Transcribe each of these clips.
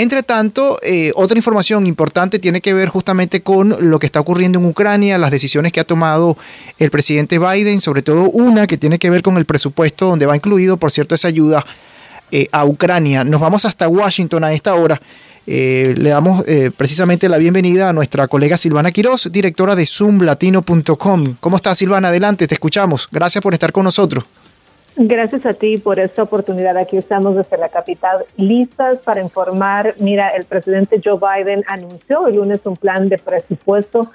Entre tanto, eh, otra información importante tiene que ver justamente con lo que está ocurriendo en Ucrania, las decisiones que ha tomado el presidente Biden, sobre todo una que tiene que ver con el presupuesto, donde va incluido, por cierto, esa ayuda eh, a Ucrania. Nos vamos hasta Washington a esta hora. Eh, le damos precisamente la bienvenida a nuestra colega Silvana Quiroz, directora de zoomlatino.com. ¿Cómo estás, Silvana? Adelante, te escuchamos. Gracias por estar con nosotros. Gracias a ti por esta oportunidad. Aquí estamos desde la capital listas para informar. Mira, el presidente Joe Biden anunció el lunes un plan de presupuesto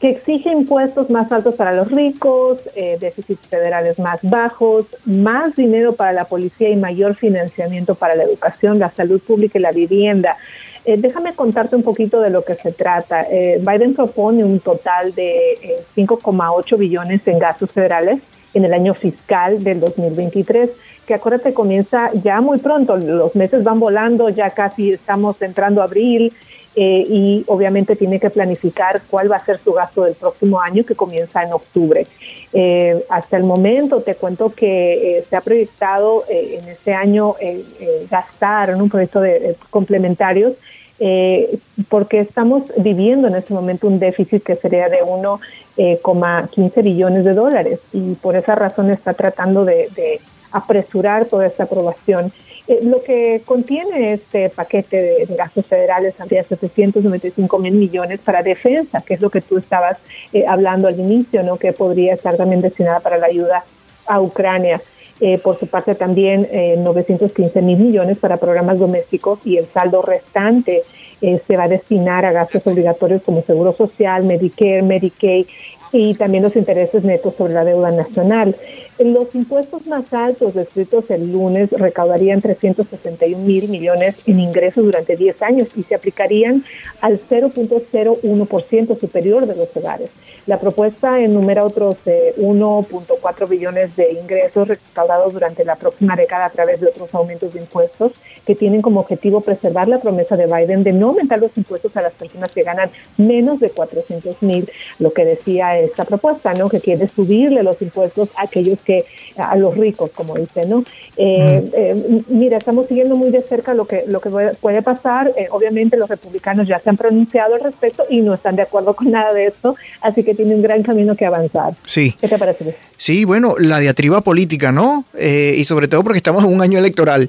que exige impuestos más altos para los ricos, eh, déficits federales más bajos, más dinero para la policía y mayor financiamiento para la educación, la salud pública y la vivienda. Eh, déjame contarte un poquito de lo que se trata. Eh, Biden propone un total de 5,8 billones en gastos federales en el año fiscal del 2023, que acuérdate comienza ya muy pronto, los meses van volando, ya casi estamos entrando a abril eh, y obviamente tiene que planificar cuál va a ser su gasto del próximo año que comienza en octubre. Eh, hasta el momento te cuento que eh, se ha proyectado en este año gastar en un proyecto de complementarios eh, porque estamos viviendo en este momento un déficit que sería de 1,15 eh, billones de dólares y por esa razón está tratando de, apresurar toda esta aprobación. Eh, lo que contiene este paquete de, gastos federales habría 795 mil millones para defensa, que es lo que tú estabas eh, hablando al inicio, ¿no? que podría estar también destinada para la ayuda a Ucrania. Eh, por su parte también 915 eh, mil millones para programas domésticos y el saldo restante eh, se va a destinar a gastos obligatorios como Seguro Social, Medicare, Medicaid y también los intereses netos sobre la deuda nacional. Los impuestos más altos descritos el lunes recaudarían 361 mil millones en ingresos durante 10 años y se aplicarían al 0.01% superior de los hogares. La propuesta enumera otros 1.4 eh, billones de ingresos recaudados durante la próxima década a través de otros aumentos de impuestos que tienen como objetivo preservar la promesa de Biden de no aumentar los impuestos a las personas que ganan menos de 400 mil, lo que decía esta propuesta, ¿no? Que quiere subirle los impuestos a aquellos que a los ricos, como dice, ¿no? Eh, eh, mira, estamos siguiendo muy de cerca lo que lo que puede pasar. Eh, obviamente los republicanos ya se han pronunciado al respecto y no están de acuerdo con nada de esto, así que tiene un gran camino que avanzar. Sí. ¿Qué te parece? Sí, bueno, la diatriba política, ¿no? y sobre todo porque estamos en un año electoral.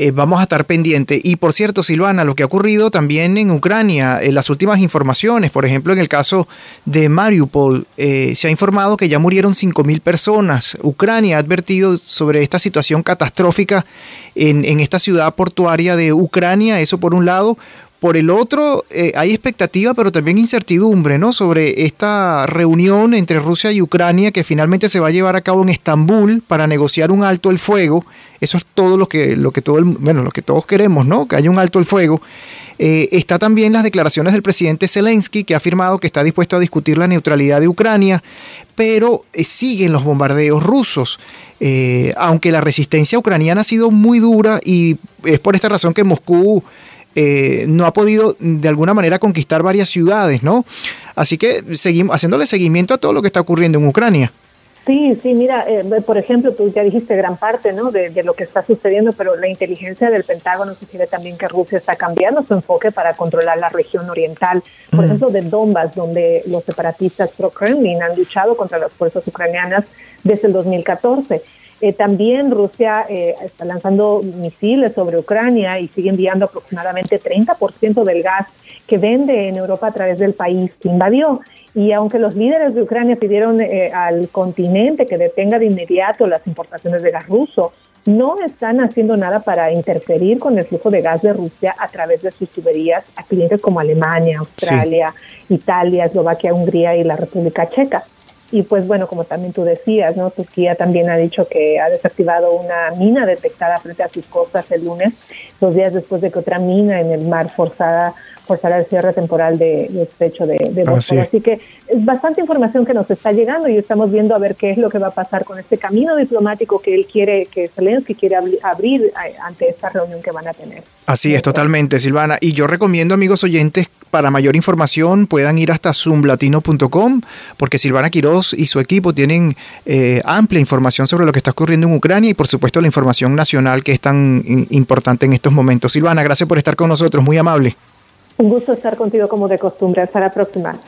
Eh, vamos a estar pendientes. Y por cierto, Silvana, lo que ha ocurrido también en Ucrania, las últimas informaciones, por ejemplo, en el caso de Mariupol, eh, se ha informado que ya murieron 5.000 personas. Ucrania ha advertido sobre esta situación catastrófica en, en esta ciudad portuaria de Ucrania, eso por un lado. Por el otro, eh, hay expectativa, pero también incertidumbre, ¿no? Sobre esta reunión entre Rusia y Ucrania que finalmente se va a llevar a cabo en Estambul para negociar un alto el fuego. Eso es todo lo que, lo que todo bueno, lo que todos queremos, ¿no? Que haya un alto el fuego. Eh, está también las declaraciones del presidente Zelensky, que ha afirmado que está dispuesto a discutir la neutralidad de Ucrania, pero eh, siguen los bombardeos rusos. aunque la resistencia ucraniana ha sido muy dura y es por esta razón que Moscú eh, no ha podido de alguna manera conquistar varias ciudades, ¿no? Así que seguimos haciéndole seguimiento a todo lo que está ocurriendo en Ucrania. Sí, sí, mira, eh, por ejemplo, tú ya dijiste gran parte ¿no? De, lo que está sucediendo, pero la inteligencia del Pentágono sugiere también que Rusia está cambiando su enfoque para controlar la región oriental, por mm. ejemplo, de Donbass, donde los separatistas pro-Kremlin han luchado contra las fuerzas ucranianas desde el 2014. Eh, también Rusia eh, está lanzando misiles sobre Ucrania y sigue enviando aproximadamente 30% del gas que vende en Europa a través del país que invadió. Y aunque los líderes de Ucrania pidieron eh, al continente que detenga de inmediato las importaciones de gas ruso, no están haciendo nada para interferir con el flujo de gas de Rusia a través de sus tuberías a clientes como Alemania, Australia, Italia, Eslovaquia, Hungría y la República Checa. Y pues bueno, como también tú decías, ¿no? Turquía también ha dicho que ha desactivado una mina detectada frente a sus costas el lunes, dos días después de que otra mina en el mar forzada forzara el cierre temporal de, de estrecho de, de Así que es bastante información que nos está llegando y estamos viendo a ver qué es lo que va a pasar con este camino diplomático que él quiere, que Zelensky quiere abrir ante esta reunión que van a tener. Así es, totalmente, Silvana. Y yo recomiendo, amigos oyentes, para mayor información puedan ir hasta zoomlatino.com, porque Silvana Quiroz y su equipo tienen eh, amplia información sobre lo que está ocurriendo en Ucrania y por supuesto la información nacional que es tan importante en estos momentos. Silvana, gracias por estar con nosotros, muy amable. Un gusto estar contigo como de costumbre. Hasta la próxima.